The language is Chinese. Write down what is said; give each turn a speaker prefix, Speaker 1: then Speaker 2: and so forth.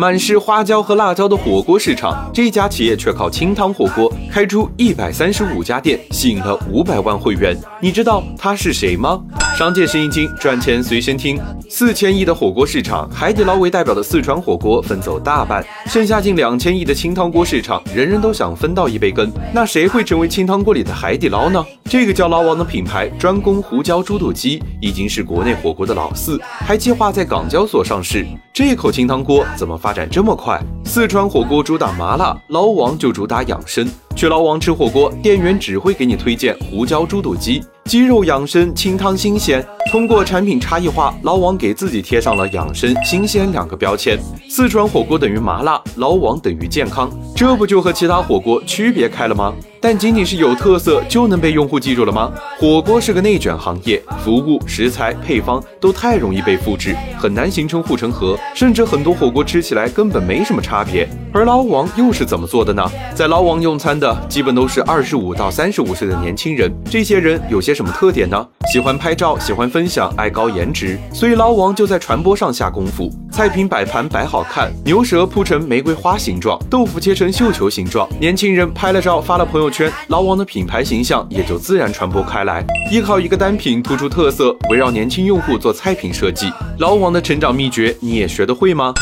Speaker 1: 满是花椒和辣椒的火锅市场，这家企业却靠清汤火锅开出一百三十五家店，吸引了五百万会员。你知道他是谁吗？商界生意经，赚钱随身听。四千亿的火锅市场，海底捞为代表的四川火锅分走大半，剩下近两千亿的清汤锅市场，人人都想分到一杯羹。那谁会成为清汤锅里的海底捞呢？这个叫捞王的品牌，专攻胡椒猪肚鸡，已经是国内火锅的老四，还计划在港交所上市。这口清汤锅怎么发展这么快？四川火锅主打麻辣，捞王就主打养生。去捞王吃火锅，店员只会给你推荐胡椒猪肚鸡。鸡肉养生，清汤新鲜。通过产品差异化，捞王给自己贴上了养生、新鲜两个标签。四川火锅等于麻辣，捞王等于健康，这不就和其他火锅区别开了吗？但仅仅是有特色就能被用户记住了吗？火锅是个内卷行业，服务、食材、配方都太容易被复制，很难形成护城河，甚至很多火锅吃起来根本没什么差别。而捞王又是怎么做的呢？在捞王用餐的基本都是二十五到三十五岁的年轻人，这些人有些什么特点呢？喜欢拍照，喜欢分享，爱高颜值，所以捞王就在传播上下功夫。菜品摆盘摆好看，牛舌铺成玫瑰花形状，豆腐切成绣球形状，年轻人拍了照发了朋友圈，捞王的品牌形象也就自然传播开来。依靠一个单品突出特色，围绕年轻用户做菜品设计，捞王的成长秘诀你也学得会吗？